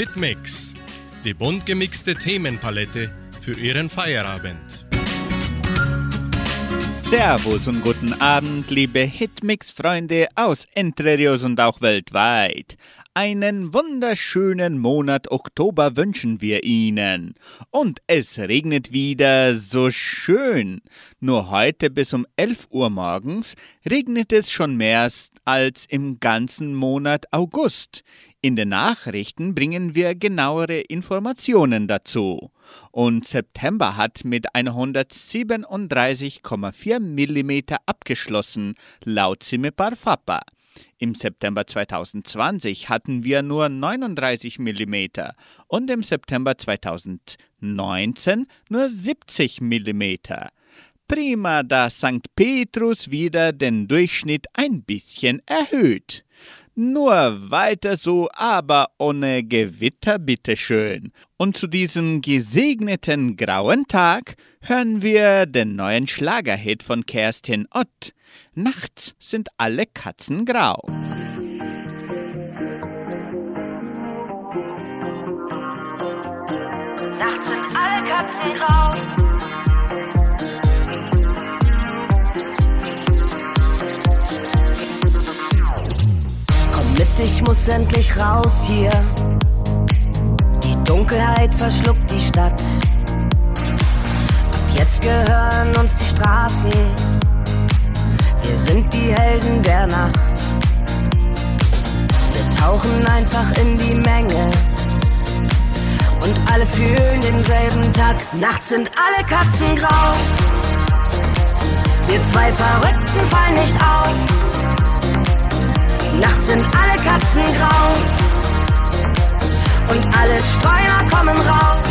Hitmix, die bunt gemixte Themenpalette für Ihren Feierabend. Servus und guten Abend, liebe Hitmix-Freunde aus Entre Rios und auch weltweit. Einen wunderschönen Monat Oktober wünschen wir Ihnen. Und es regnet wieder so schön. Nur heute bis um 11 Uhr morgens regnet es schon mehr als im ganzen Monat August. In den Nachrichten bringen wir genauere Informationen dazu. Und September hat mit 137,4 mm abgeschlossen, laut Simepar Fapa. Im September 2020 hatten wir nur 39 mm und im September 2019 nur 70 mm. Prima, da St. Petrus wieder den Durchschnitt ein bisschen erhöht. Nur weiter so, aber ohne Gewitter, bitteschön. Und zu diesem gesegneten grauen Tag hören wir den neuen Schlagerhit von Kerstin Ott. Nachts sind alle Katzen grau. Nachts sind alle Katzen grau. Mit, ich muss endlich raus hier. Die Dunkelheit verschluckt die Stadt. Ab jetzt gehören uns die Straßen wir sind die Helden der Nacht. Wir tauchen einfach in die Menge. Und alle fühlen denselben Takt. Nachts sind alle Katzen grau. Wir zwei Verrückten fallen nicht auf. Nachts sind alle Katzen grau. Und alle Streuner kommen raus.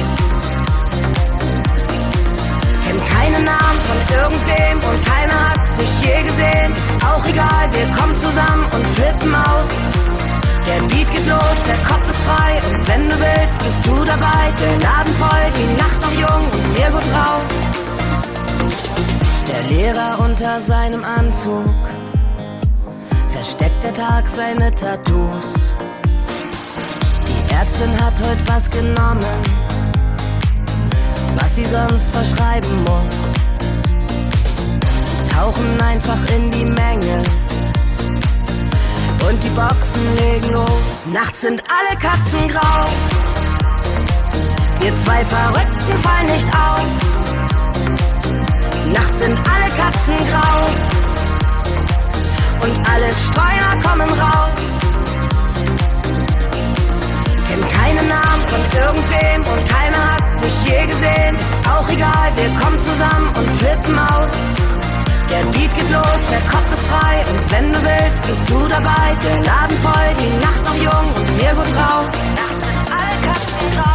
Kennt keine Namen von irgendwem und keiner hat sich je gesehen. Ist auch egal, wir kommen zusammen und flippen aus. Der Beat geht los, der Kopf ist frei und wenn du willst, bist du dabei. Der Laden voll, die Nacht noch jung und wir gut drauf. Der Lehrer unter seinem Anzug versteckt der Tag seine Tattoos. Die Ärztin hat heute was genommen, was sie sonst verschreiben muss tauchen einfach in die Menge. Und die Boxen legen los. Nachts sind alle Katzen grau. Wir zwei Verrückten fallen nicht auf. Nachts sind alle Katzen grau. Und alle Streuner kommen raus. Kennt keine Namen von irgendwem und keiner hat sich je gesehen. Ist auch egal, wir kommen zusammen und flippen aus. Der Beat geht los, der Kopf ist frei und wenn du willst, bist du dabei. Der Laden voll, die Nacht noch jung und wir gut drauf. Nacht Katzen grau.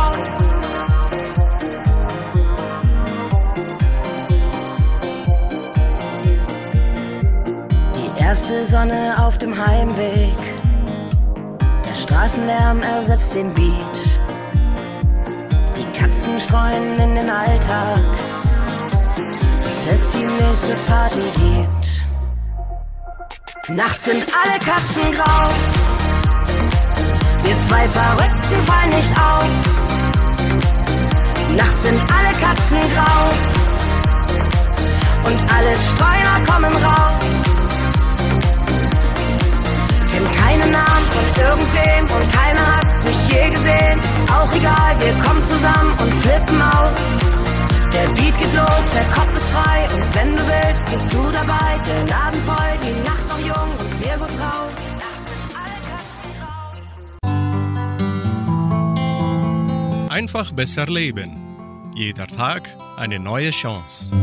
Erste Sonne auf dem Heimweg. Der Straßenlärm ersetzt den Beat. Die Katzen streuen in den Alltag es die nächste Party gibt. Nachts sind alle Katzen grau. Wir zwei Verrückten fallen nicht auf. Nachts sind alle Katzen grau. Und alle Streuner kommen raus. Namen von irgendwem und keiner hat sich je gesehen. Ist auch egal, wir kommen zusammen und flippen aus. Der Beat geht los, der Kopf ist frei und wenn du willst, bist du dabei. Der Laden voll, die Nacht noch jung und wir gut drauf. Einfach besser leben. Jeder Tag eine neue Chance.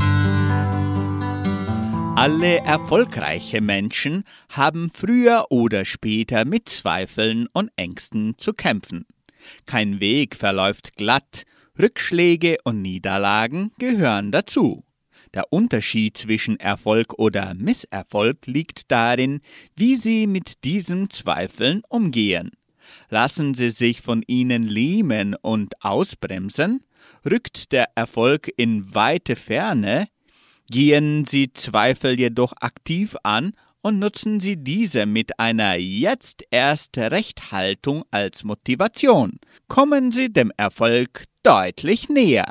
Alle erfolgreiche Menschen haben früher oder später mit Zweifeln und Ängsten zu kämpfen. Kein Weg verläuft glatt, Rückschläge und Niederlagen gehören dazu. Der Unterschied zwischen Erfolg oder Misserfolg liegt darin, wie Sie mit diesen Zweifeln umgehen. Lassen Sie sich von ihnen lähmen und ausbremsen? Rückt der Erfolg in weite Ferne? Gehen Sie Zweifel jedoch aktiv an und nutzen Sie diese mit einer jetzt erst Rechthaltung als Motivation. Kommen Sie dem Erfolg deutlich näher.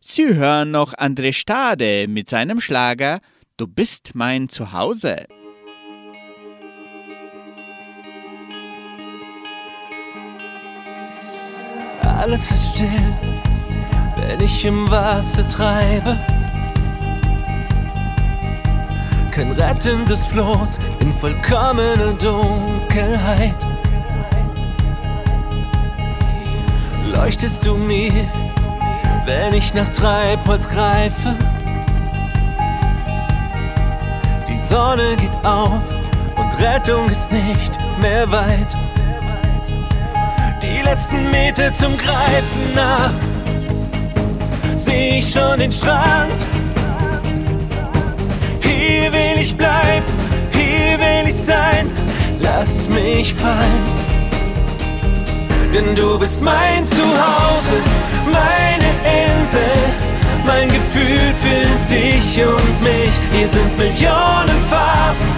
Sie hören noch André Stade mit seinem Schlager Du bist mein Zuhause. Alles ist still, wenn ich im Wasser treibe. Kein rettendes Floß in vollkommener Dunkelheit. Leuchtest du mir, wenn ich nach Treibholz greife? Die Sonne geht auf und Rettung ist nicht mehr weit die letzten Meter zum Greifen nah. Seh ich schon den Strand. Hier will ich bleiben, hier will ich sein. Lass mich fallen. Denn du bist mein Zuhause, meine Insel, mein Gefühl für dich und mich. Hier sind Millionen Farben,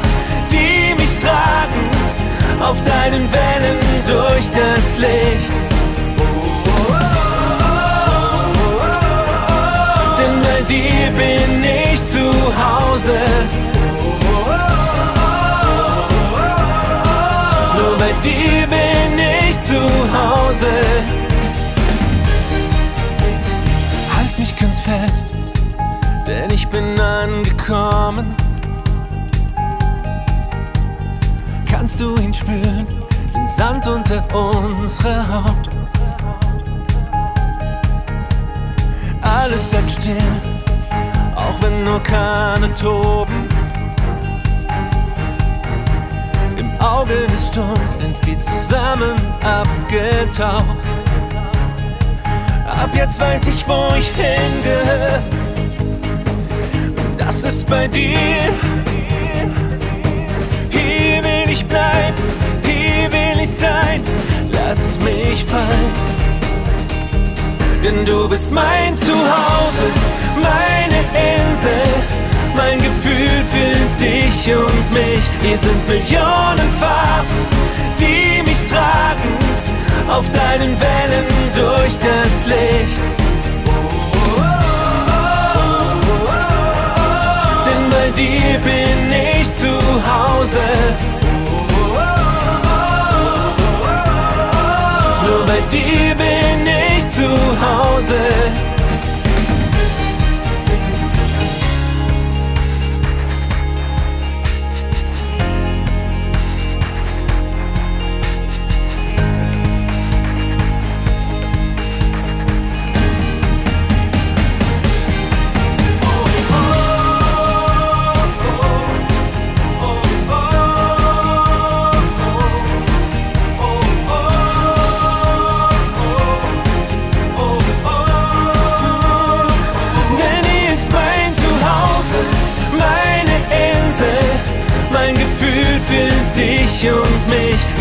die mich tragen auf deinen Wellen durch das Licht. Denn bei dir bin ich zu Hause. Nur bei dir bin ich zu Hause. Halt mich ganz fest, denn ich bin angekommen. Kannst du ihn spüren, den Sand unter unserer Haut? Alles bleibt still, auch wenn Orkane toben. Im Auge des Sturms sind wir zusammen abgetaucht. Ab jetzt weiß ich, wo ich hingehöre. Das ist bei dir. Bleiben, hier will ich sein. Lass mich fallen. Denn du bist mein Zuhause, meine Insel, mein Gefühl für dich und mich. Hier sind Millionen Farben, die mich tragen auf deinen Wellen durch das Licht. Denn bei dir bin ich zu Hause.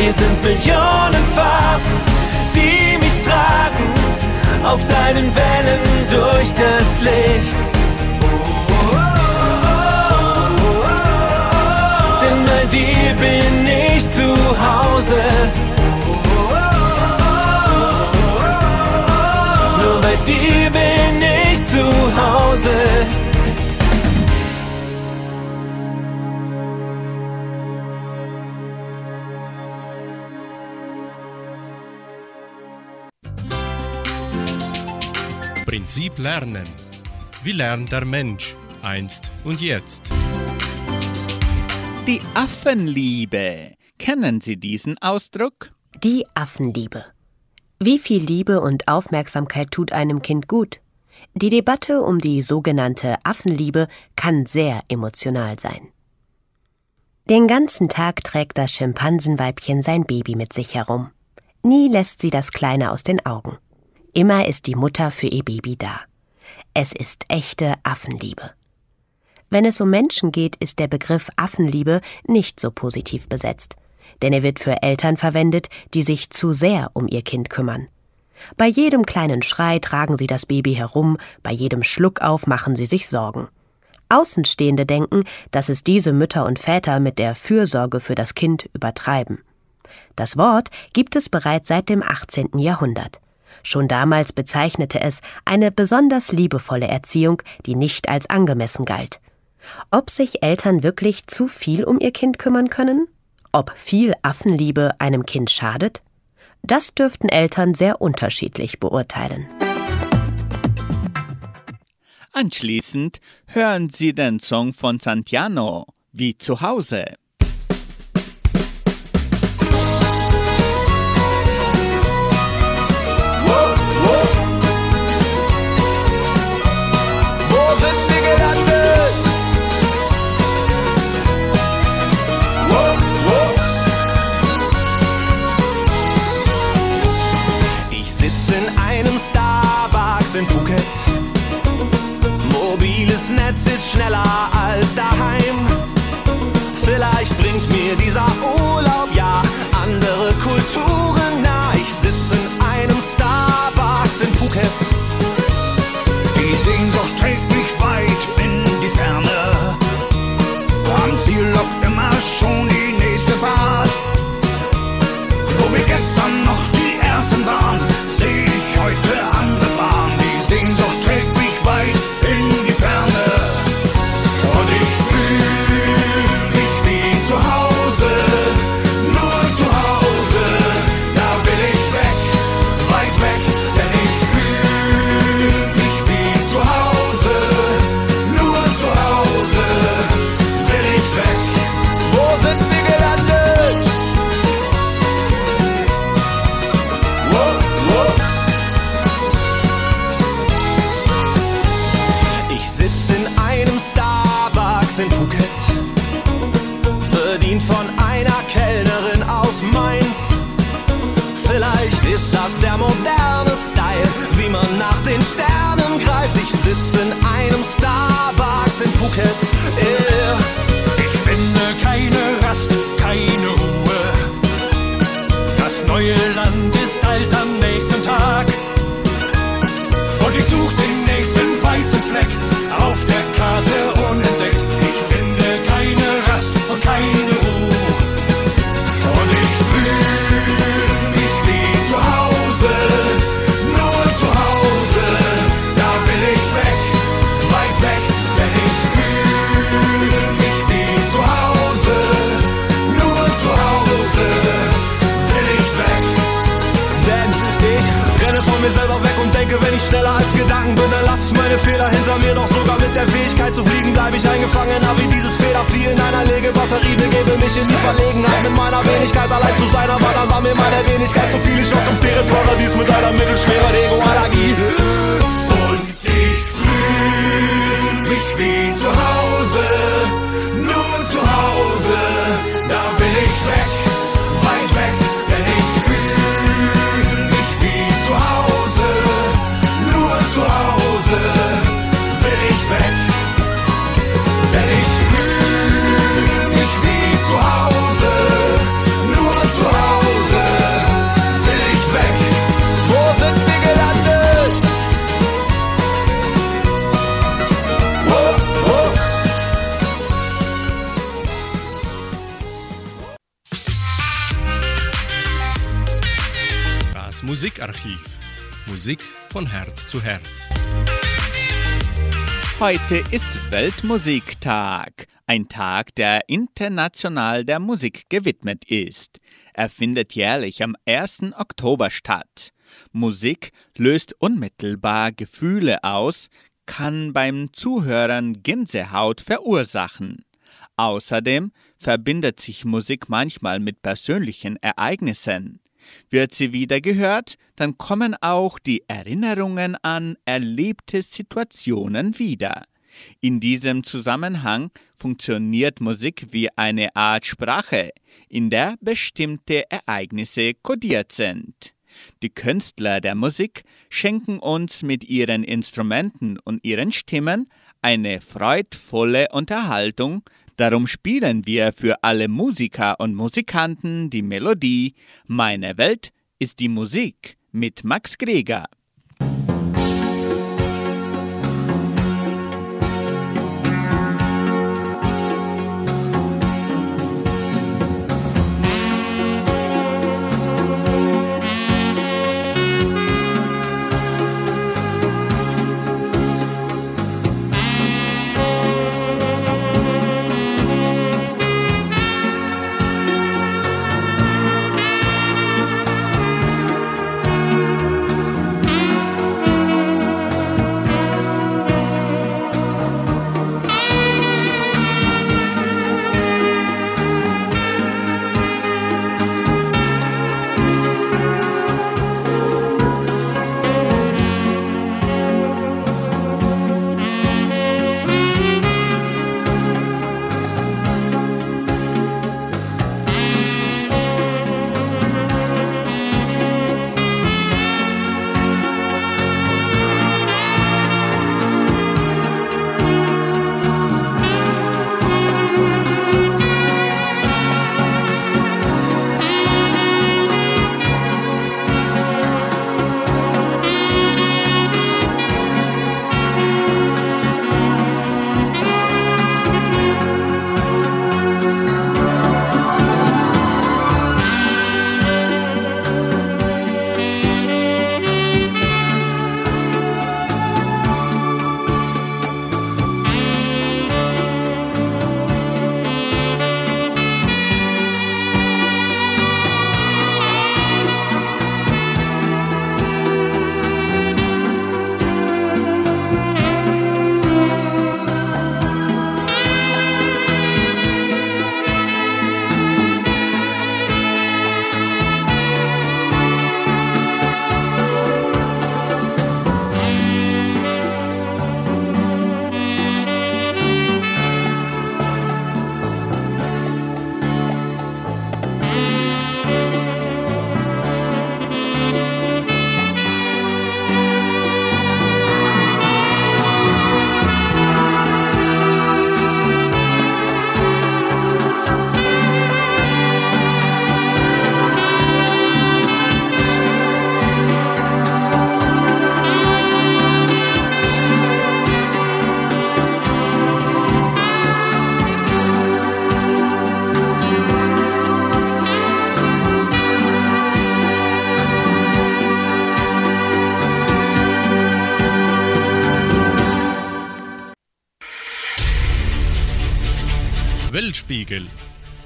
Hier sind Millionen Farben, die mich tragen auf deinen Wellen durch das Licht. Denn bei dir bin ich zu Hause. Nur bei dir bin ich zu Hause. Prinzip Lernen. Wie lernt der Mensch einst und jetzt? Die Affenliebe. Kennen Sie diesen Ausdruck? Die Affenliebe. Wie viel Liebe und Aufmerksamkeit tut einem Kind gut? Die Debatte um die sogenannte Affenliebe kann sehr emotional sein. Den ganzen Tag trägt das Schimpansenweibchen sein Baby mit sich herum. Nie lässt sie das Kleine aus den Augen. Immer ist die Mutter für ihr Baby da. Es ist echte Affenliebe. Wenn es um Menschen geht, ist der Begriff Affenliebe nicht so positiv besetzt, denn er wird für Eltern verwendet, die sich zu sehr um ihr Kind kümmern. Bei jedem kleinen Schrei tragen sie das Baby herum, bei jedem Schluckauf machen sie sich Sorgen. Außenstehende denken, dass es diese Mütter und Väter mit der Fürsorge für das Kind übertreiben. Das Wort gibt es bereits seit dem 18. Jahrhundert. Schon damals bezeichnete es eine besonders liebevolle Erziehung, die nicht als angemessen galt. Ob sich Eltern wirklich zu viel um ihr Kind kümmern können? Ob viel Affenliebe einem Kind schadet? Das dürften Eltern sehr unterschiedlich beurteilen. Anschließend hören Sie den Song von Santiano, wie zu Hause. Mit Musikarchiv. Musik von Herz zu Herz. Heute ist Weltmusiktag, ein Tag, der international der Musik gewidmet ist. Er findet jährlich am 1. Oktober statt. Musik löst unmittelbar Gefühle aus, kann beim Zuhören Gänsehaut verursachen. Außerdem verbindet sich Musik manchmal mit persönlichen Ereignissen. Wird sie wieder gehört, dann kommen auch die Erinnerungen an erlebte Situationen wieder. In diesem Zusammenhang funktioniert Musik wie eine Art Sprache, in der bestimmte Ereignisse kodiert sind. Die Künstler der Musik schenken uns mit ihren Instrumenten und ihren Stimmen eine freudvolle Unterhaltung, darum spielen wir für alle Musiker und Musikanten die Melodie Meine Welt ist die Musik mit Max Greger.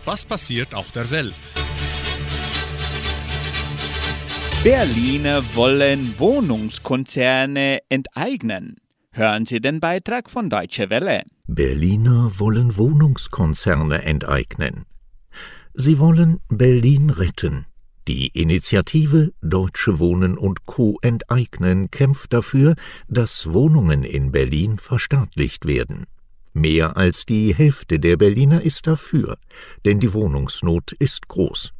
Was passiert auf der Welt? Berliner wollen Wohnungskonzerne enteignen. Hören Sie den Beitrag von Deutsche Welle. Berliner wollen Wohnungskonzerne enteignen. Sie wollen Berlin retten. Die Initiative Deutsche Wohnen und Co. enteignen kämpft dafür, dass Wohnungen in Berlin verstaatlicht werden. Mehr als die Hälfte der Berliner ist dafür, denn die Wohnungsnot ist groß.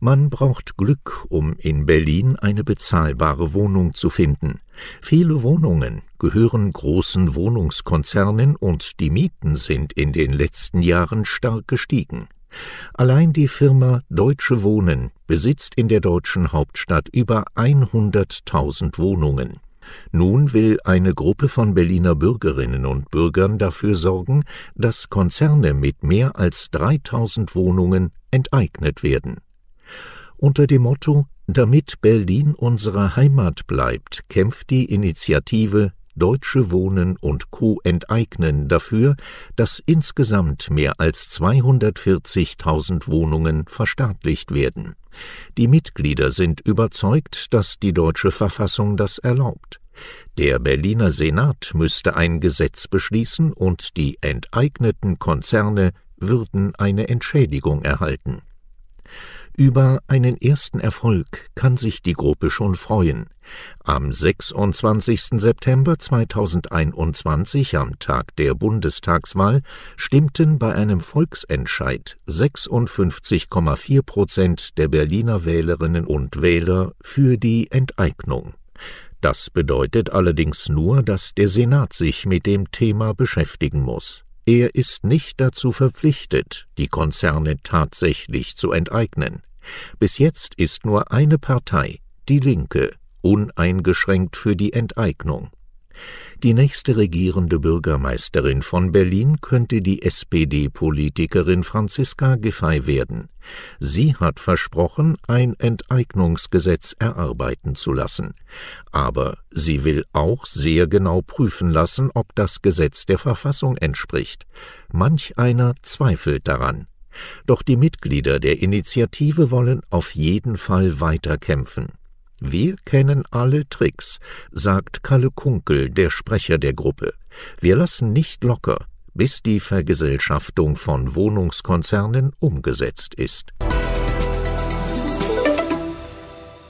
Man braucht Glück, um in Berlin eine bezahlbare Wohnung zu finden. Viele Wohnungen gehören großen Wohnungskonzernen und die Mieten sind in den letzten Jahren stark gestiegen. Allein die Firma Deutsche Wohnen besitzt in der deutschen Hauptstadt über 100.000 Wohnungen. Nun will eine Gruppe von Berliner Bürgerinnen und Bürgern dafür sorgen, dass Konzerne mit mehr als 3000 Wohnungen enteignet werden. Unter dem Motto Damit Berlin unsere Heimat bleibt, kämpft die Initiative Deutsche Wohnen und Co. enteignen dafür, dass insgesamt mehr als 240.000 Wohnungen verstaatlicht werden. Die Mitglieder sind überzeugt, dass die deutsche Verfassung das erlaubt. Der Berliner Senat müsste ein Gesetz beschließen und die enteigneten Konzerne würden eine Entschädigung erhalten. Über einen ersten Erfolg kann sich die Gruppe schon freuen. Am 26. September 2021, am Tag der Bundestagswahl, stimmten bei einem Volksentscheid 56,4 Prozent der Berliner Wählerinnen und Wähler für die Enteignung. Das bedeutet allerdings nur, dass der Senat sich mit dem Thema beschäftigen muss. Er ist nicht dazu verpflichtet, die Konzerne tatsächlich zu enteignen. Bis jetzt ist nur eine Partei, Die Linke, uneingeschränkt für die Enteignung. Die nächste regierende Bürgermeisterin von Berlin könnte die SPD-Politikerin Franziska Giffey werden. Sie hat versprochen, ein Enteignungsgesetz erarbeiten zu lassen. Aber sie will auch sehr genau prüfen lassen, ob das Gesetz der Verfassung entspricht. Manch einer zweifelt daran. Doch die Mitglieder der Initiative wollen auf jeden Fall weiter kämpfen. Wir kennen alle Tricks, sagt Kalle Kunkel, der Sprecher der Gruppe. Wir lassen nicht locker, bis die Vergesellschaftung von Wohnungskonzernen umgesetzt ist.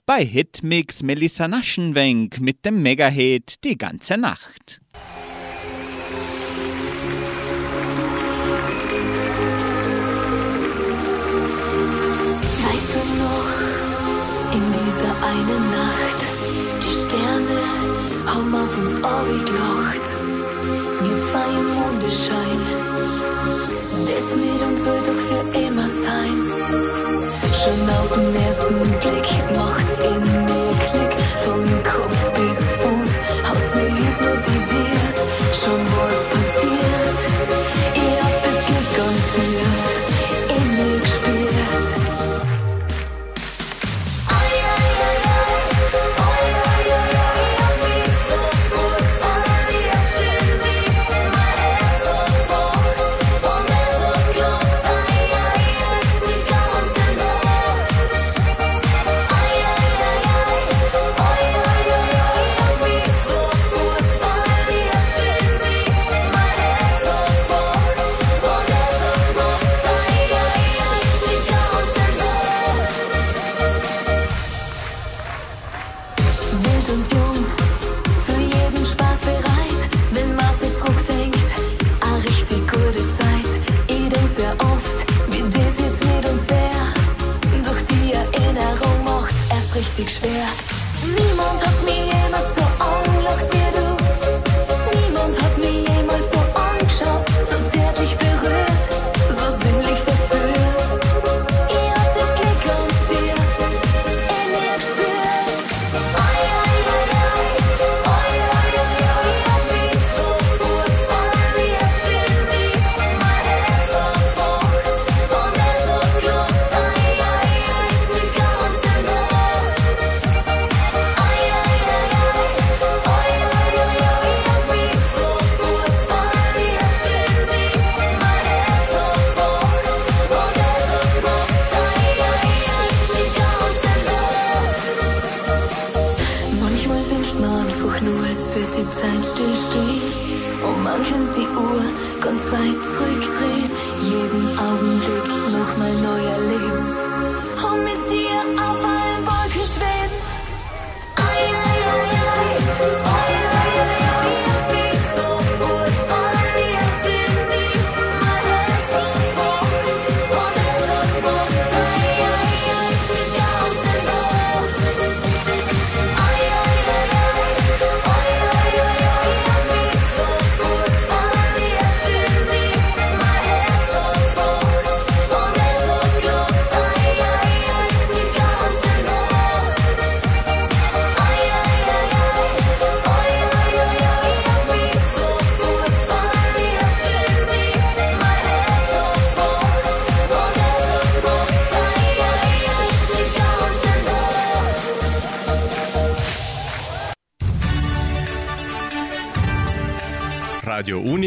Bei Hitmix Melissa Naschenwenk mit dem Megahit Die ganze Nacht. Einen Nacht, die Sterne haben auf uns Ohr gelacht. Wir zwei im Mondeschein, das uns soll doch für immer sein. Schon auf den ersten Blick macht's in mir Klick, von Kopf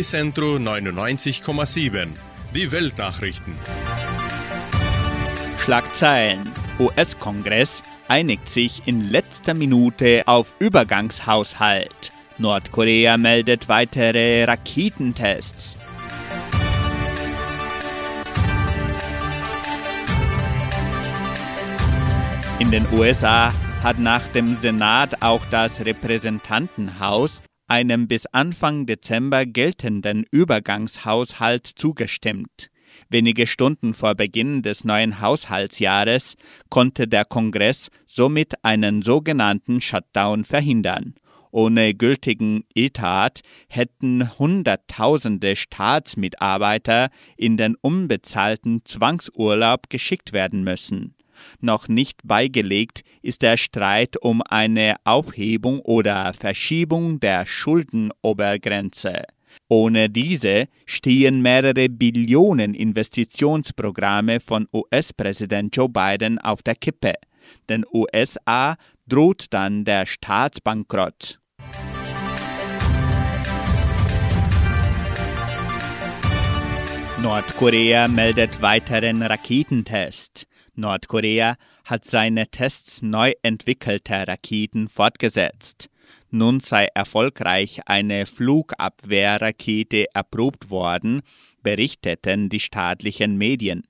Radio Unicentro 99,7. Die Weltnachrichten. Schlagzeilen. US-Kongress einigt sich in letzter Minute auf Übergangshaushalt. Nordkorea meldet weitere Raketentests. In den USA hat nach dem Senat auch das Repräsentantenhaus einem bis Anfang Dezember geltenden Übergangshaushalt zugestimmt. Wenige Stunden vor Beginn des neuen Haushaltsjahres konnte der Kongress somit einen sogenannten Shutdown verhindern. Ohne gültigen Etat hätten Hunderttausende Staatsmitarbeiter in den unbezahlten Zwangsurlaub geschickt werden müssen. Noch nicht beigelegt ist der Streit um eine Aufhebung oder Verschiebung der Schuldenobergrenze. Ohne diese stehen mehrere Billionen Investitionsprogramme von US-Präsident Joe Biden auf der Kippe. Den USA droht dann der Staatsbankrott. Nordkorea meldet weiteren Raketentest. Nordkorea hat seine Tests neu entwickelter Raketen fortgesetzt. Nun sei erfolgreich eine Flugabwehrrakete erprobt worden, berichteten die staatlichen Medien.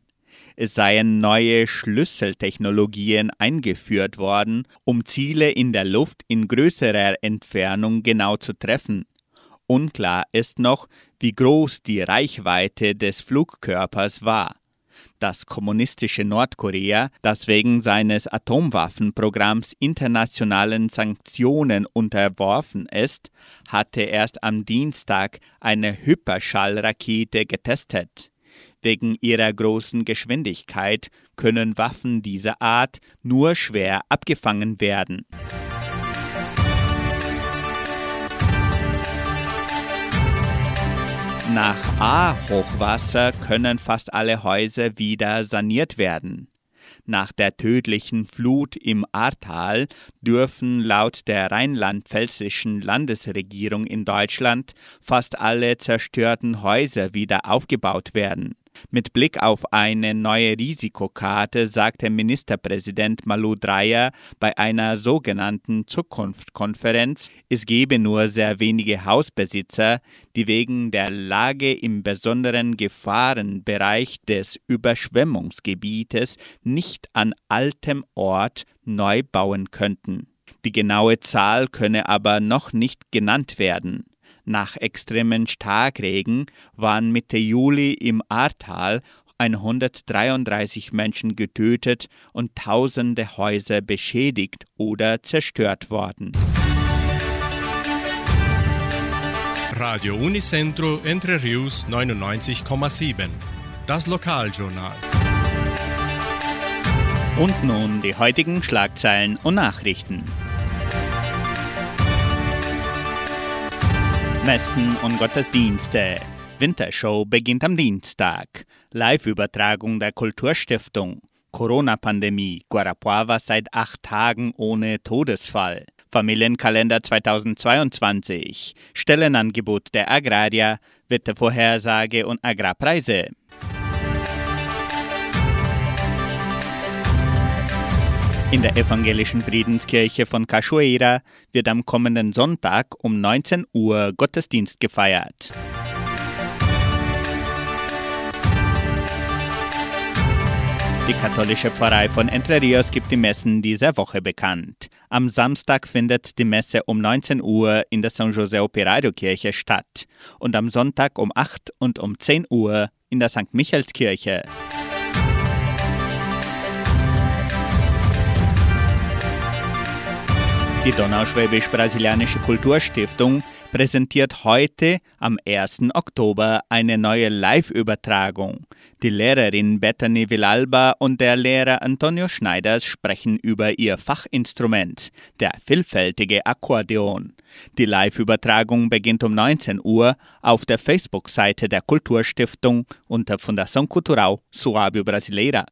Es seien neue Schlüsseltechnologien eingeführt worden, um Ziele in der Luft in größerer Entfernung genau zu treffen. Unklar ist noch, wie groß die Reichweite des Flugkörpers war. Das kommunistische Nordkorea, das wegen seines Atomwaffenprogramms internationalen Sanktionen unterworfen ist, hatte erst am Dienstag eine Hyperschallrakete getestet. Wegen ihrer großen Geschwindigkeit können Waffen dieser Art nur schwer abgefangen werden. Nach A-Hochwasser können fast alle Häuser wieder saniert werden. Nach der tödlichen Flut im Ahrtal dürfen laut der rheinland-pfälzischen Landesregierung in Deutschland fast alle zerstörten Häuser wieder aufgebaut werden. Mit Blick auf eine neue Risikokarte sagte Ministerpräsident Malu Dreyer bei einer sogenannten Zukunftskonferenz, es gebe nur sehr wenige Hausbesitzer, die wegen der Lage im besonderen Gefahrenbereich des Überschwemmungsgebietes nicht an altem Ort neu bauen könnten. Die genaue Zahl könne aber noch nicht genannt werden. Nach extremen Starkregen waren Mitte Juli im Ahrtal 133 Menschen getötet und tausende Häuser beschädigt oder zerstört worden. Radio Unicentro Entre Rius 99,7. Das Lokaljournal. Und nun die heutigen Schlagzeilen und Nachrichten. Messen und Gottesdienste. Wintershow beginnt am Dienstag. Live-Übertragung der Kulturstiftung. Corona-Pandemie. Guarapuava seit acht Tagen ohne Todesfall. Familienkalender 2022. Stellenangebot der Agrarier. Wettervorhersage und Agrarpreise. In der evangelischen Friedenskirche von Cachoeira wird am kommenden Sonntag um 19 Uhr Gottesdienst gefeiert. Die katholische Pfarrei von Entre Rios gibt die Messen dieser Woche bekannt. Am Samstag findet die Messe um 19 Uhr in der San José Operario Kirche statt und am Sonntag um 8 und um 10 Uhr in der St. Michaelskirche. Die Donauschwäbisch-Brasilianische Kulturstiftung präsentiert heute am 1. Oktober eine neue Live-Übertragung. Die Lehrerin Bethany Villalba und der Lehrer Antonio Schneiders sprechen über ihr Fachinstrument, der vielfältige Akkordeon. Die Live-Übertragung beginnt um 19 Uhr auf der Facebook-Seite der Kulturstiftung unter Fundação Cultural Suábio Brasileira.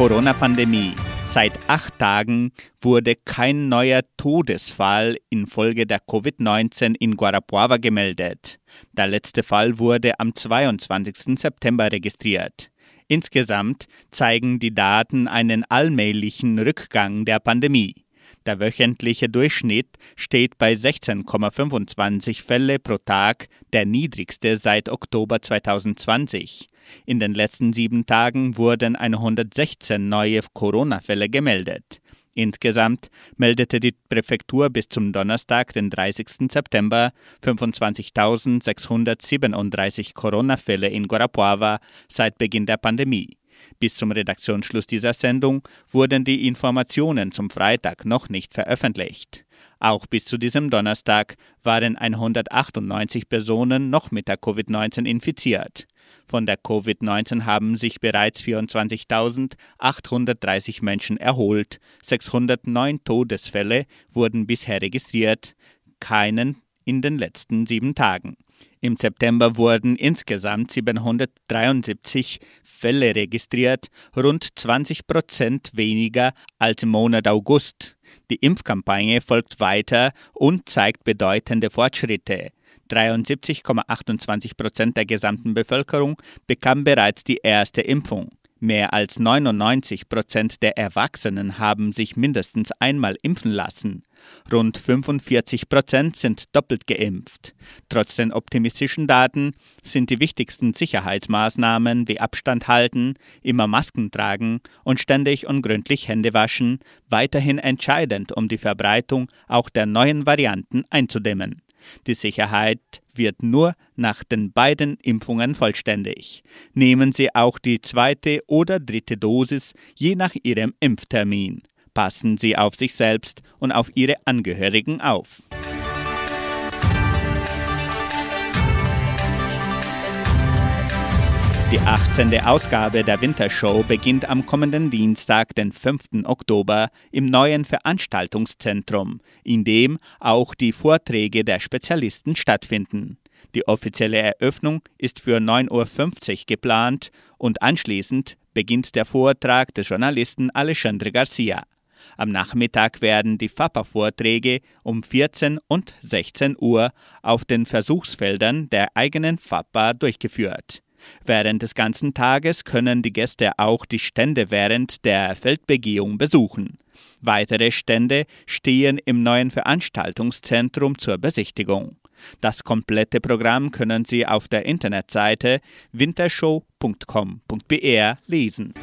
Corona-Pandemie. Seit acht Tagen wurde kein neuer Todesfall infolge der Covid-19 in Guarapuava gemeldet. Der letzte Fall wurde am 22. September registriert. Insgesamt zeigen die Daten einen allmählichen Rückgang der Pandemie. Der wöchentliche Durchschnitt steht bei 16,25 Fälle pro Tag, der niedrigste seit Oktober 2020. In den letzten sieben Tagen wurden 116 neue Corona-Fälle gemeldet. Insgesamt meldete die Präfektur bis zum Donnerstag, den 30. September, 25.637 Corona-Fälle in Guarapuava seit Beginn der Pandemie. Bis zum Redaktionsschluss dieser Sendung wurden die Informationen zum Freitag noch nicht veröffentlicht. Auch bis zu diesem Donnerstag waren 198 Personen noch mit der Covid-19 infiziert. Von der Covid-19 haben sich bereits 24.830 Menschen erholt. 609 Todesfälle wurden bisher registriert, keinen in den letzten sieben Tagen. Im September wurden insgesamt 773 Fälle registriert, rund 20 Prozent weniger als im Monat August. Die Impfkampagne folgt weiter und zeigt bedeutende Fortschritte. 73,28 Prozent der gesamten Bevölkerung bekam bereits die erste Impfung. Mehr als 99 Prozent der Erwachsenen haben sich mindestens einmal impfen lassen. Rund 45 Prozent sind doppelt geimpft. Trotz den optimistischen Daten sind die wichtigsten Sicherheitsmaßnahmen wie Abstand halten, immer Masken tragen und ständig und gründlich Hände waschen weiterhin entscheidend, um die Verbreitung auch der neuen Varianten einzudämmen. Die Sicherheit wird nur nach den beiden Impfungen vollständig. Nehmen Sie auch die zweite oder dritte Dosis je nach Ihrem Impftermin. Passen Sie auf sich selbst und auf Ihre Angehörigen auf. Die 18. Ausgabe der Wintershow beginnt am kommenden Dienstag, den 5. Oktober, im neuen Veranstaltungszentrum, in dem auch die Vorträge der Spezialisten stattfinden. Die offizielle Eröffnung ist für 9.50 Uhr geplant und anschließend beginnt der Vortrag des Journalisten Alexandre Garcia. Am Nachmittag werden die FAPA-Vorträge um 14 und 16 Uhr auf den Versuchsfeldern der eigenen FAPA durchgeführt. Während des ganzen Tages können die Gäste auch die Stände während der Feldbegehung besuchen. Weitere Stände stehen im neuen Veranstaltungszentrum zur Besichtigung. Das komplette Programm können Sie auf der Internetseite wintershow.com.br lesen.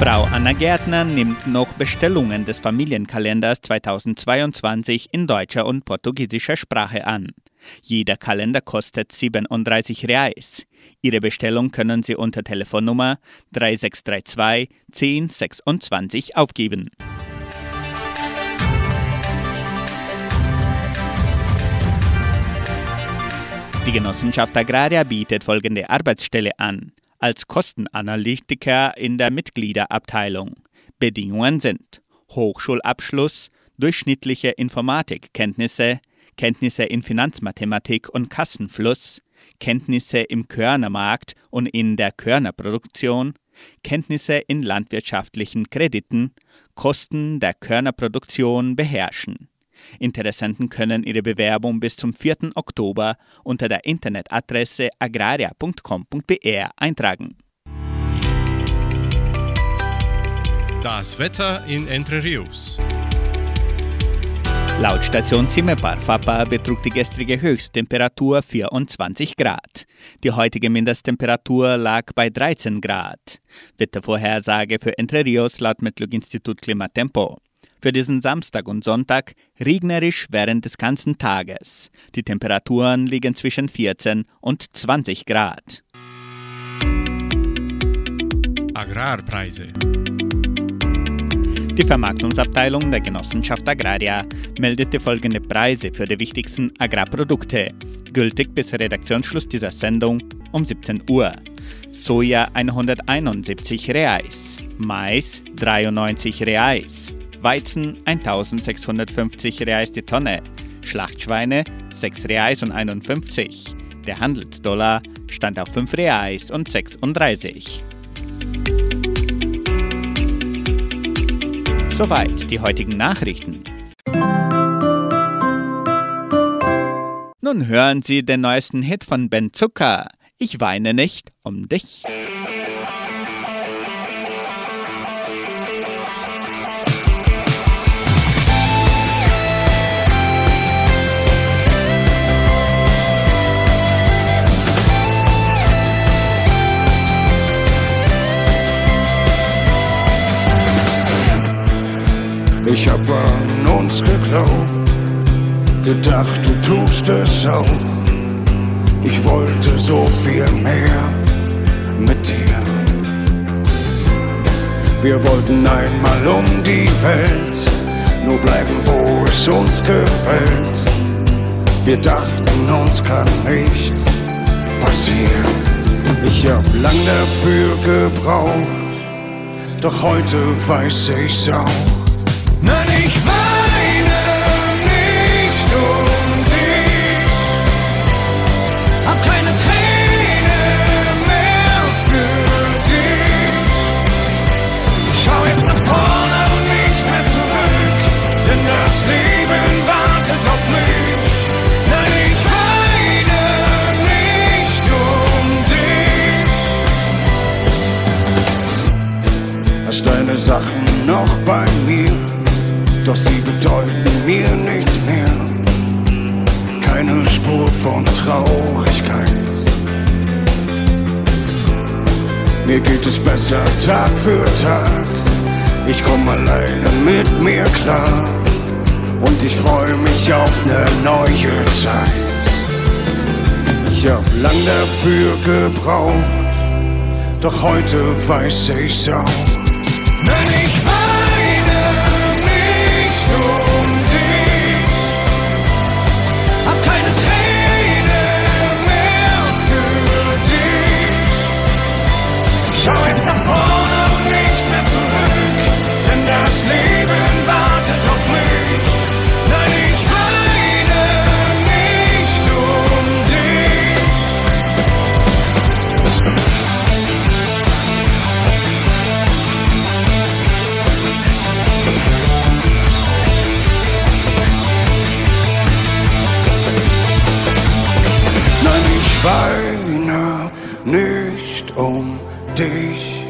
Frau Anna Gärtner nimmt noch Bestellungen des Familienkalenders 2022 in deutscher und portugiesischer Sprache an. Jeder Kalender kostet 37 Reais. Ihre Bestellung können Sie unter Telefonnummer 3632 1026 aufgeben. Die Genossenschaft Agraria bietet folgende Arbeitsstelle an als Kostenanalytiker in der Mitgliederabteilung. Bedingungen sind Hochschulabschluss, durchschnittliche Informatikkenntnisse, Kenntnisse in Finanzmathematik und Kassenfluss, Kenntnisse im Körnermarkt und in der Körnerproduktion, Kenntnisse in landwirtschaftlichen Krediten, Kosten der Körnerproduktion beherrschen. Interessenten können ihre Bewerbung bis zum 4. Oktober unter der Internetadresse agraria.com.br eintragen. Das Wetter in Entre Rios. Laut Station Cimepar Fapa betrug die gestrige Höchsttemperatur 24 Grad. Die heutige Mindesttemperatur lag bei 13 Grad. Wettervorhersage für Entre Rios laut Metlog-Institut Klimatempo. Für diesen Samstag und Sonntag regnerisch während des ganzen Tages. Die Temperaturen liegen zwischen 14 und 20 Grad. Agrarpreise. Die Vermarktungsabteilung der Genossenschaft Agraria meldete folgende Preise für die wichtigsten Agrarprodukte, gültig bis Redaktionsschluss dieser Sendung um 17 Uhr. Soja 171 Reais, Mais 93 Reais, Weizen 1650 Reais die Tonne, Schlachtschweine 6 Reais und 51. Der Handelsdollar stand auf 5 Reais und 36. Soweit die heutigen Nachrichten. Nun hören Sie den neuesten Hit von Ben Zucker. Ich weine nicht um dich. Ich hab an uns geglaubt, gedacht, du tust es auch. Ich wollte so viel mehr mit dir. Wir wollten einmal um die Welt, nur bleiben, wo es uns gefällt. Wir dachten, uns kann nichts passieren. Ich hab lang dafür gebraucht, doch heute weiß ich's auch. Nein, ich weine nicht um dich, hab keine Träne mehr für dich. Schau jetzt nach vorne und nicht mehr zurück, denn das Leben wartet auf mich. Nein, ich weine nicht um dich. Hast deine Sachen noch bei mir, doch sie bedeuten mir nichts mehr. Keine Spur von Traurigkeit. Mir geht es besser Tag für Tag. Ich komm alleine mit mir klar. Und ich freue mich auf ne neue Zeit. Ich hab lang dafür gebraucht, doch heute weiß ich's auch. Nein, ich weine Weine nicht um dich.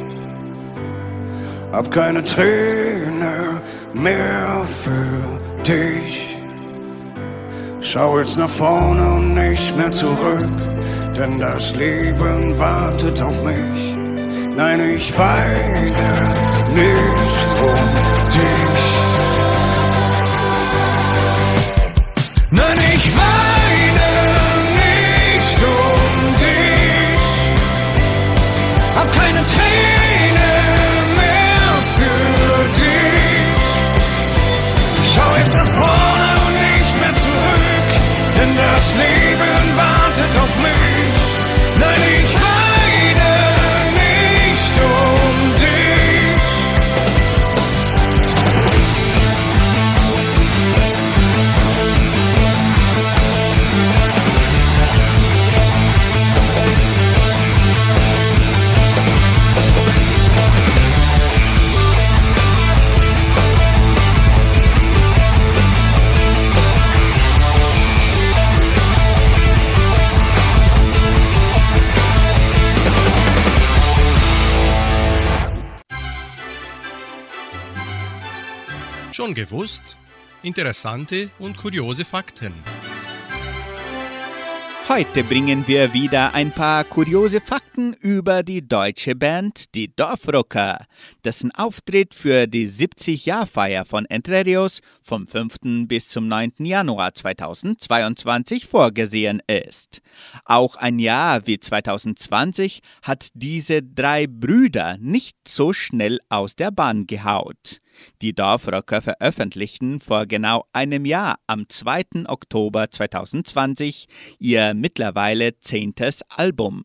Hab keine Träne mehr für dich. Schau jetzt nach vorne und nicht mehr zurück, denn das Leben wartet auf mich. Nein, ich weine nicht um dich. Das Leben wartet Schon gewusst? Interessante und kuriose Fakten. Heute bringen wir wieder ein paar kuriose Fakten über die deutsche Band Die Dorfrocker, dessen Auftritt für die 70-Jahr-Feier von Entre Rios vom 5. bis zum 9. Januar 2022 vorgesehen ist. Auch ein Jahr wie 2020 hat diese drei Brüder nicht so schnell aus der Bahn gehaut. Die Dorfrocker veröffentlichten vor genau einem Jahr am 2. Oktober 2020 ihr mittlerweile zehntes Album.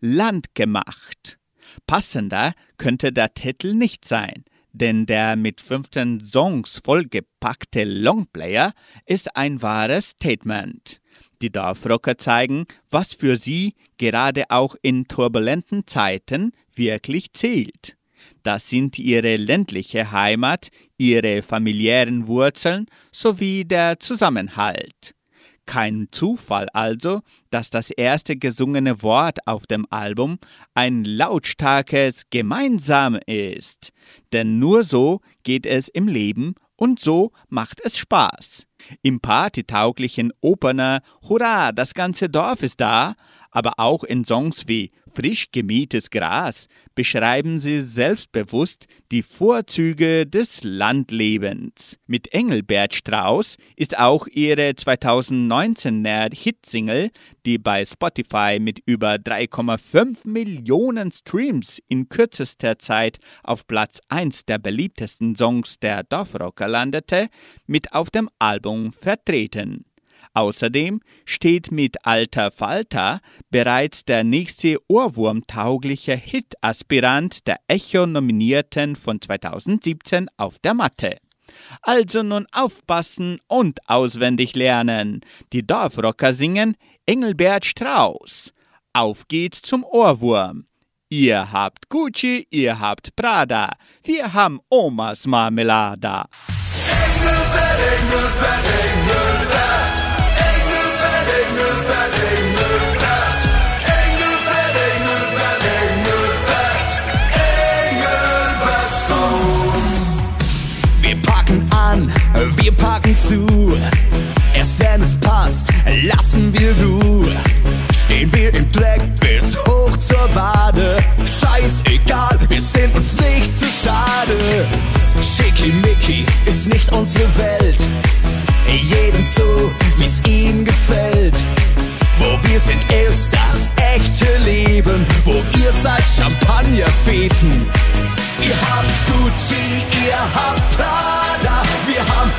Landgemacht. Passender könnte der Titel nicht sein, denn der mit 15 Songs vollgepackte Longplayer ist ein wahres Statement. Die Dorfrocker zeigen, was für sie gerade auch in turbulenten Zeiten wirklich zählt. Das sind ihre ländliche Heimat, ihre familiären Wurzeln sowie der Zusammenhalt. Kein Zufall also, dass das erste gesungene Wort auf dem Album ein lautstarkes Gemeinsam ist. Denn nur so geht es im Leben und so macht es Spaß. Im partytauglichen Opener Hurra, das ganze Dorf ist da aber auch in Songs wie Frisch gemähtes Gras beschreiben sie selbstbewusst die Vorzüge des Landlebens. Mit Engelbert Strauß ist auch ihre 2019er Hitsingle, die bei Spotify mit über 3,5 Millionen Streams in kürzester Zeit auf Platz 1 der beliebtesten Songs der Dorfrocker landete, mit auf dem Album vertreten. Außerdem steht mit Alter Falter bereits der nächste ohrwurmtaugliche Hit-Aspirant der Echo-Nominierten von 2017 auf der Matte. Also nun aufpassen und auswendig lernen. Die Dorfrocker singen Engelbert Strauß. Auf geht's zum Ohrwurm. Ihr habt Gucci, ihr habt Prada, wir haben Omas Marmelada. Engelbert, Engelbert, Engelbert. Wir packen zu. Erst wenn es passt, lassen wir Ruhe. Stehen wir im Dreck bis hoch zur Wade. Scheißegal, wir sind uns nicht zu schade. Schickimicki ist nicht unsere Welt. Jedem so, wie's ihm gefällt. Wo wir sind, ist das echte Leben. Wo ihr seid, Champagnerfeten. Ihr habt Gucci, ihr habt Prada. Wir haben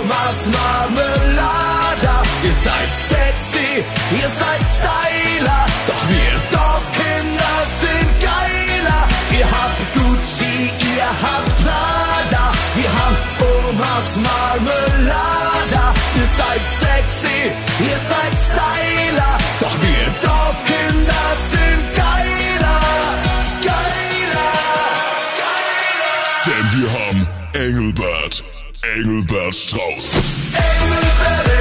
Omas Marmelada. Ihr seid sexy, ihr seid Styler. Engelbert Strauß. Engelbert,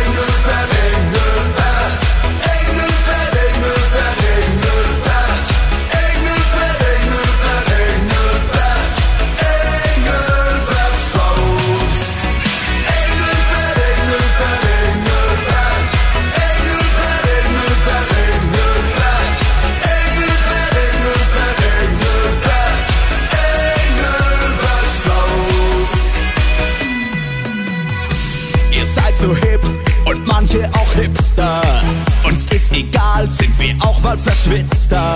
wir auch mal verschwitzter.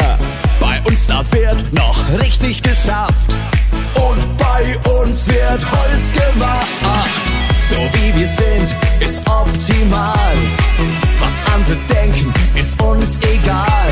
Bei uns da wird noch richtig geschafft. Und bei uns wird Holz gemacht. So wie wir sind, ist optimal. Was andere denken, ist uns egal.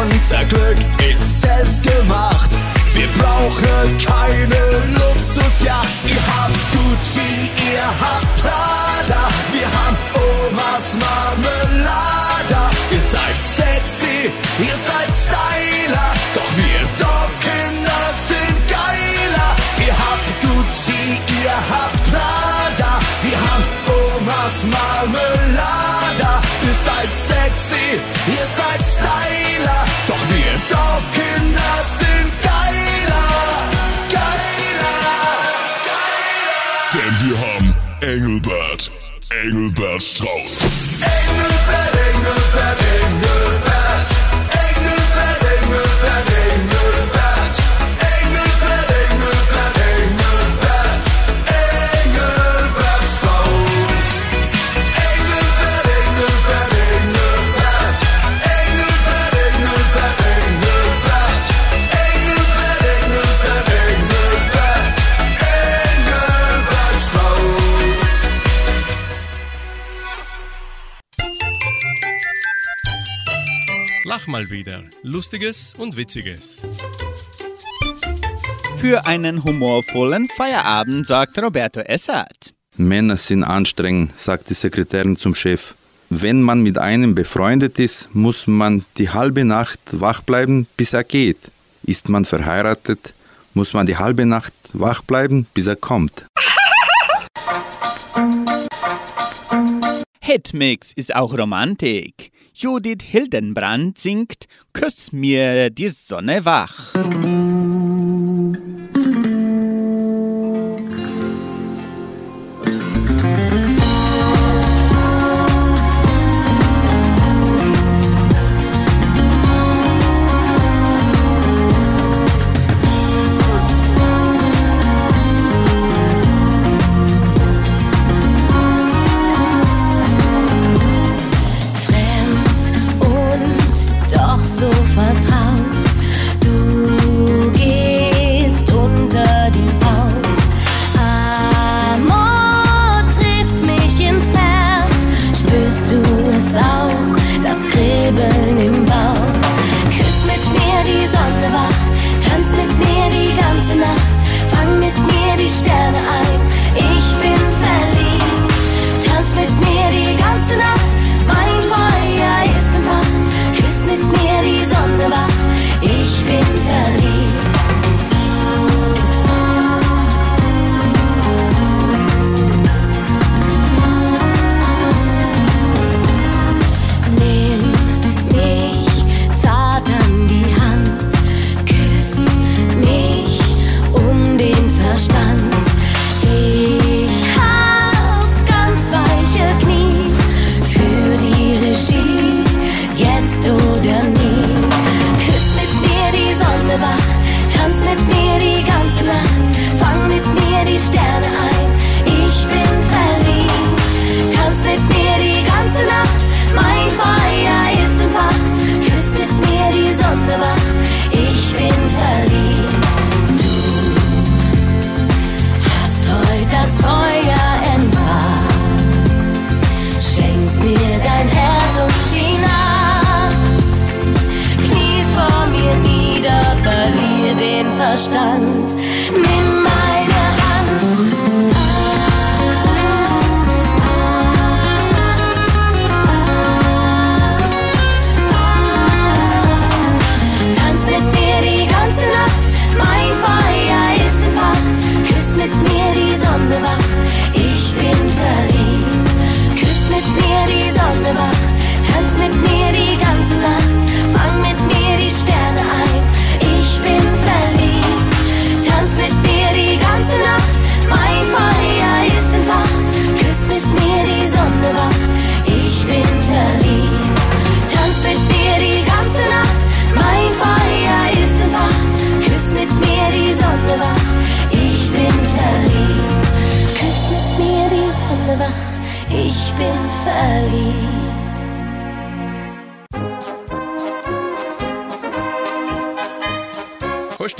Unser Glück ist selbst gemacht. Wir brauchen keine Luxusjacht. Ihr habt Gucci, ihr habt Prada. Wir haben Omas Marmelada. Ihr seid sexy, ihr seid Styler. Doch wir Dorfkinder sind geiler. Ihr habt Gucci, ihr habt Prada. Wir haben Omas Marmelada. Ihr seid sexy, ihr seid Styler. Doch wir Dorfkinder sind geiler. Geiler. Denn wir haben Engelbert, Engelbert Strauß. Mal wieder. Lustiges und Witziges. Für einen humorvollen Feierabend sagt Roberto Essert. Männer sind anstrengend, sagt die Sekretärin zum Chef. Wenn man mit einem befreundet ist, muss man die halbe Nacht wach bleiben, bis er geht. Ist man verheiratet, muss man die halbe Nacht wach bleiben, bis er kommt. Hitmix ist auch Romantik. Judith Hildenbrand singt Küss mir die Sonne wach.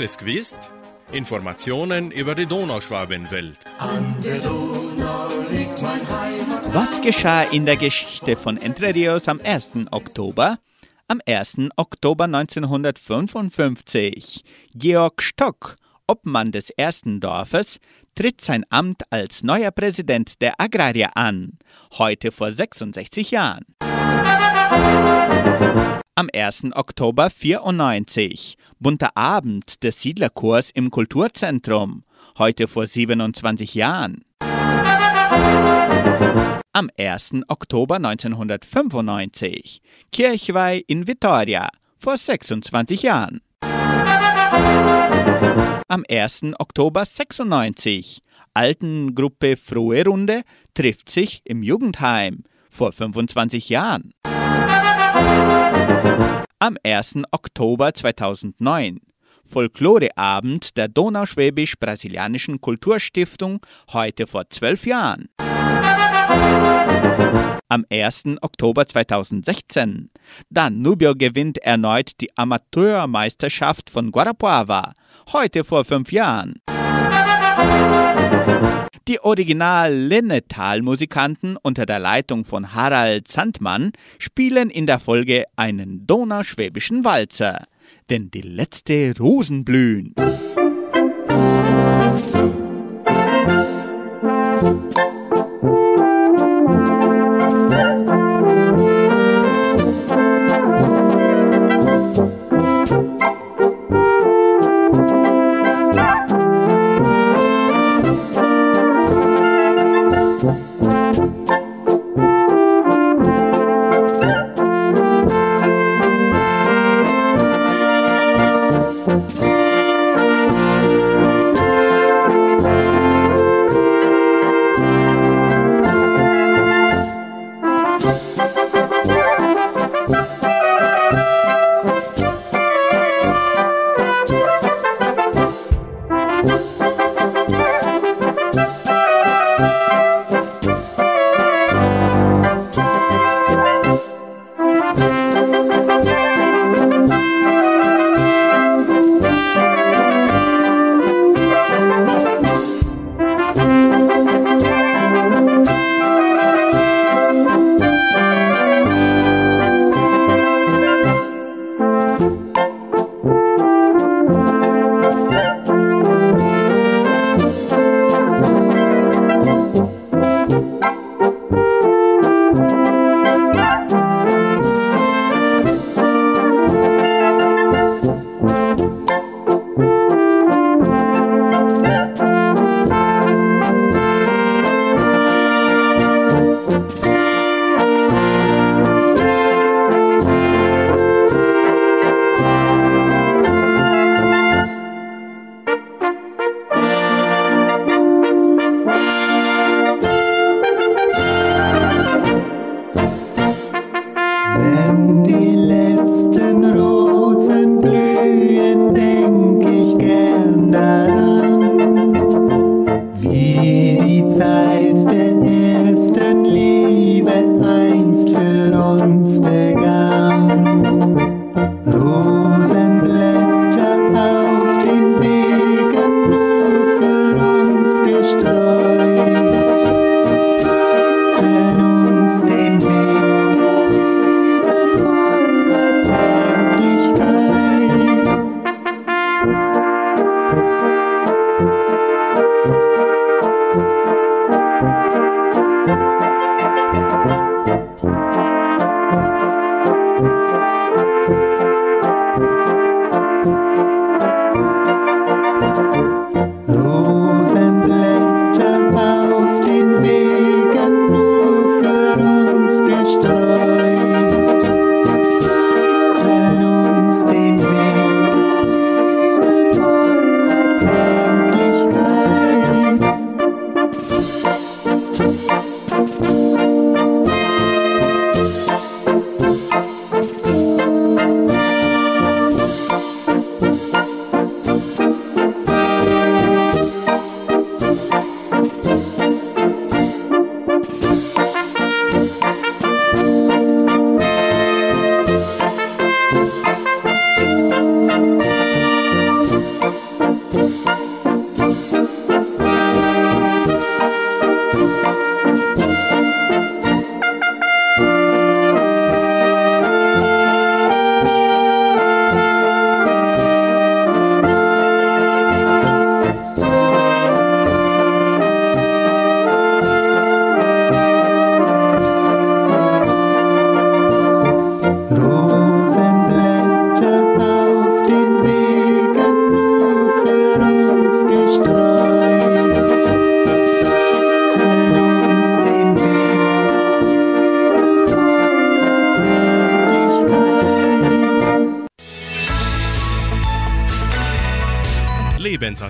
Es gewusst? Informationen über die Donauschwabenwelt. Was geschah in der Geschichte von Entre Rios am 1. Oktober? Am 1. Oktober 1955. Georg Stock, Obmann des ersten Dorfes, tritt sein Amt als neuer Präsident der Agrarier an, heute vor 66 Jahren. Am 1. Oktober 94. Bunter Abend des Siedlerchors im Kulturzentrum, heute vor 27 Jahren. Am 1. Oktober 1995. Kirchweih in Vitoria, vor 26 Jahren. Am 1. Oktober 96. Altengruppe Frohe Runde trifft sich im Jugendheim, vor 25 Jahren. Am 1. Oktober 2009. Folkloreabend der Donauschwäbisch-Brasilianischen Kulturstiftung, heute vor zwölf Jahren. Am 1. Oktober 2016. Danubio gewinnt erneut die Amateurmeisterschaft von Guarapuava, heute vor fünf Jahren. Die Original-Linnetal-Musikanten unter der Leitung von Harald Sandmann spielen in der Folge einen donauschwäbischen Walzer, denn die letzte Rosenblühen. este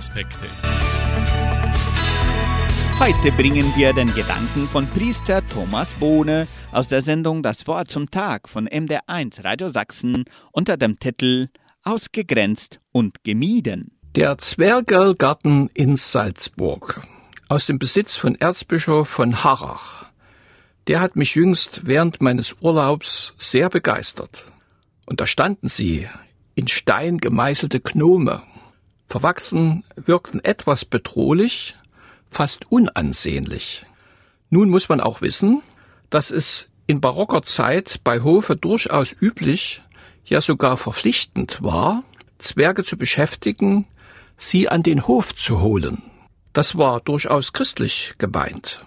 Lebensaspekte. Heute bringen wir den Gedanken von Priester Thomas Bohne aus der Sendung Das Wort zum Tag von MDR1 Radio Sachsen unter dem Titel Ausgegrenzt und gemieden. Der Zwergelgarten in Salzburg aus dem Besitz von Erzbischof von Harrach. Der hat mich jüngst während meines Urlaubs sehr begeistert. Und da standen sie, in Stein gemeißelte Gnome. Verwachsen wirkten etwas bedrohlich, fast unansehnlich. Nun muss man auch wissen, dass es in barocker Zeit bei Hofe durchaus üblich, ja sogar verpflichtend war, Zwerge zu beschäftigen, sie an den Hof zu holen. Das war durchaus christlich gemeint.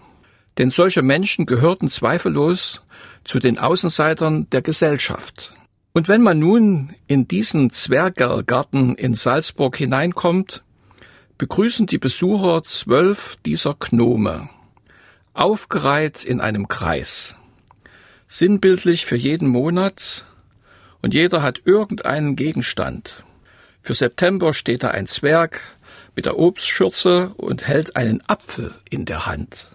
Denn solche Menschen gehörten zweifellos zu den Außenseitern der Gesellschaft. Und wenn man nun in diesen Zwergergarten in Salzburg hineinkommt, begrüßen die Besucher zwölf dieser Gnome, aufgereiht in einem Kreis, sinnbildlich für jeden Monat, und jeder hat irgendeinen Gegenstand. Für September steht da ein Zwerg mit der Obstschürze und hält einen Apfel in der Hand.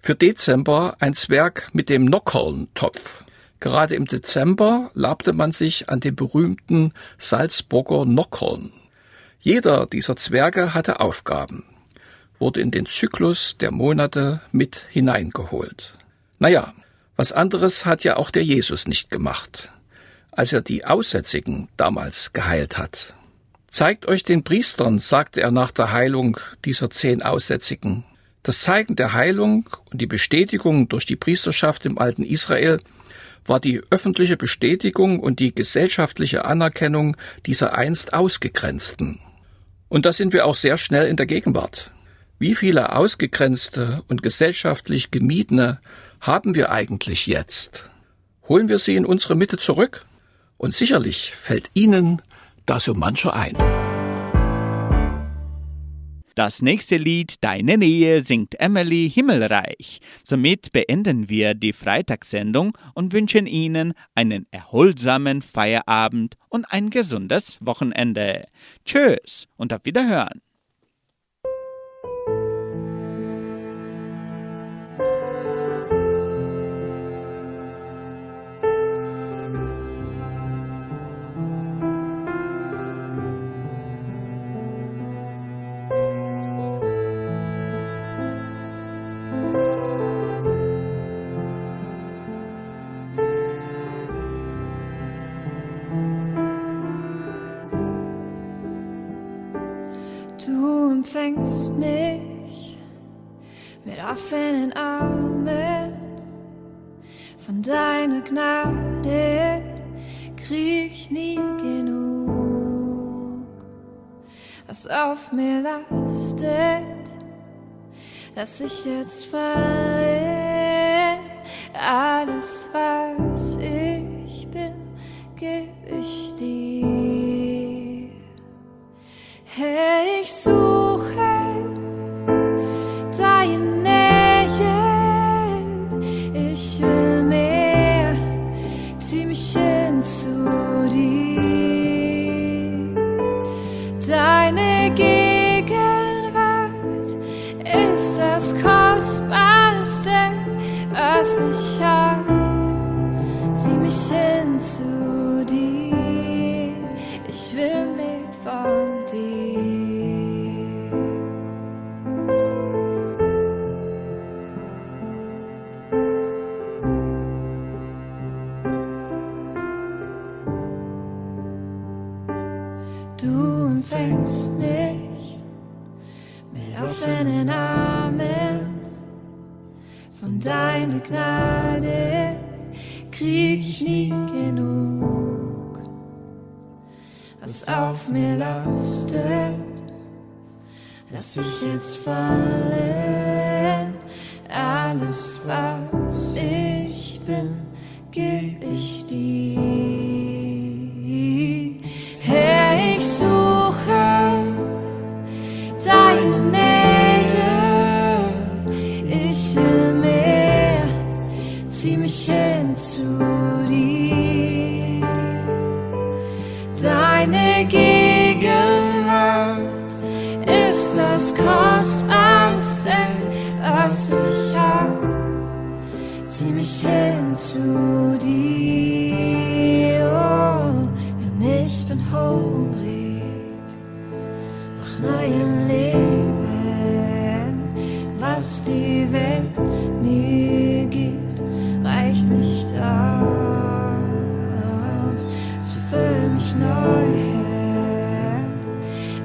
Für Dezember ein Zwerg mit dem Nockerntopf. Gerade im Dezember labte man sich an dem berühmten Salzburger Nockern. Jeder dieser Zwerge hatte Aufgaben, wurde in den Zyklus der Monate mit hineingeholt. Naja, was anderes hat ja auch der Jesus nicht gemacht, als er die Aussätzigen damals geheilt hat. Zeigt euch den Priestern, sagte er nach der Heilung dieser zehn Aussätzigen. Das Zeigen der Heilung und die Bestätigung durch die Priesterschaft im alten Israel war die öffentliche Bestätigung und die gesellschaftliche Anerkennung dieser einst Ausgegrenzten. Und da sind wir auch sehr schnell in der Gegenwart. Wie viele ausgegrenzte und gesellschaftlich gemiedene haben wir eigentlich jetzt? Holen wir sie in unsere Mitte zurück? Und sicherlich fällt Ihnen da so mancher ein. Das nächste Lied Deine Nähe singt Emily Himmelreich. Somit beenden wir die Freitagssendung und wünschen Ihnen einen erholsamen Feierabend und ein gesundes Wochenende. Tschüss und auf Wiederhören. Gnade krieg ich nie genug. Was auf mir lastet, dass ich jetzt falle. Alles, was ich bin, geb ich dir. Herr, ich suche Deine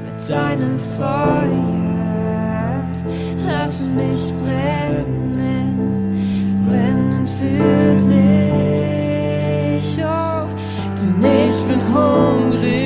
Mit deinem Feuer, lass mich brennen, brennen für dich, oh, denn ich bin hungrig.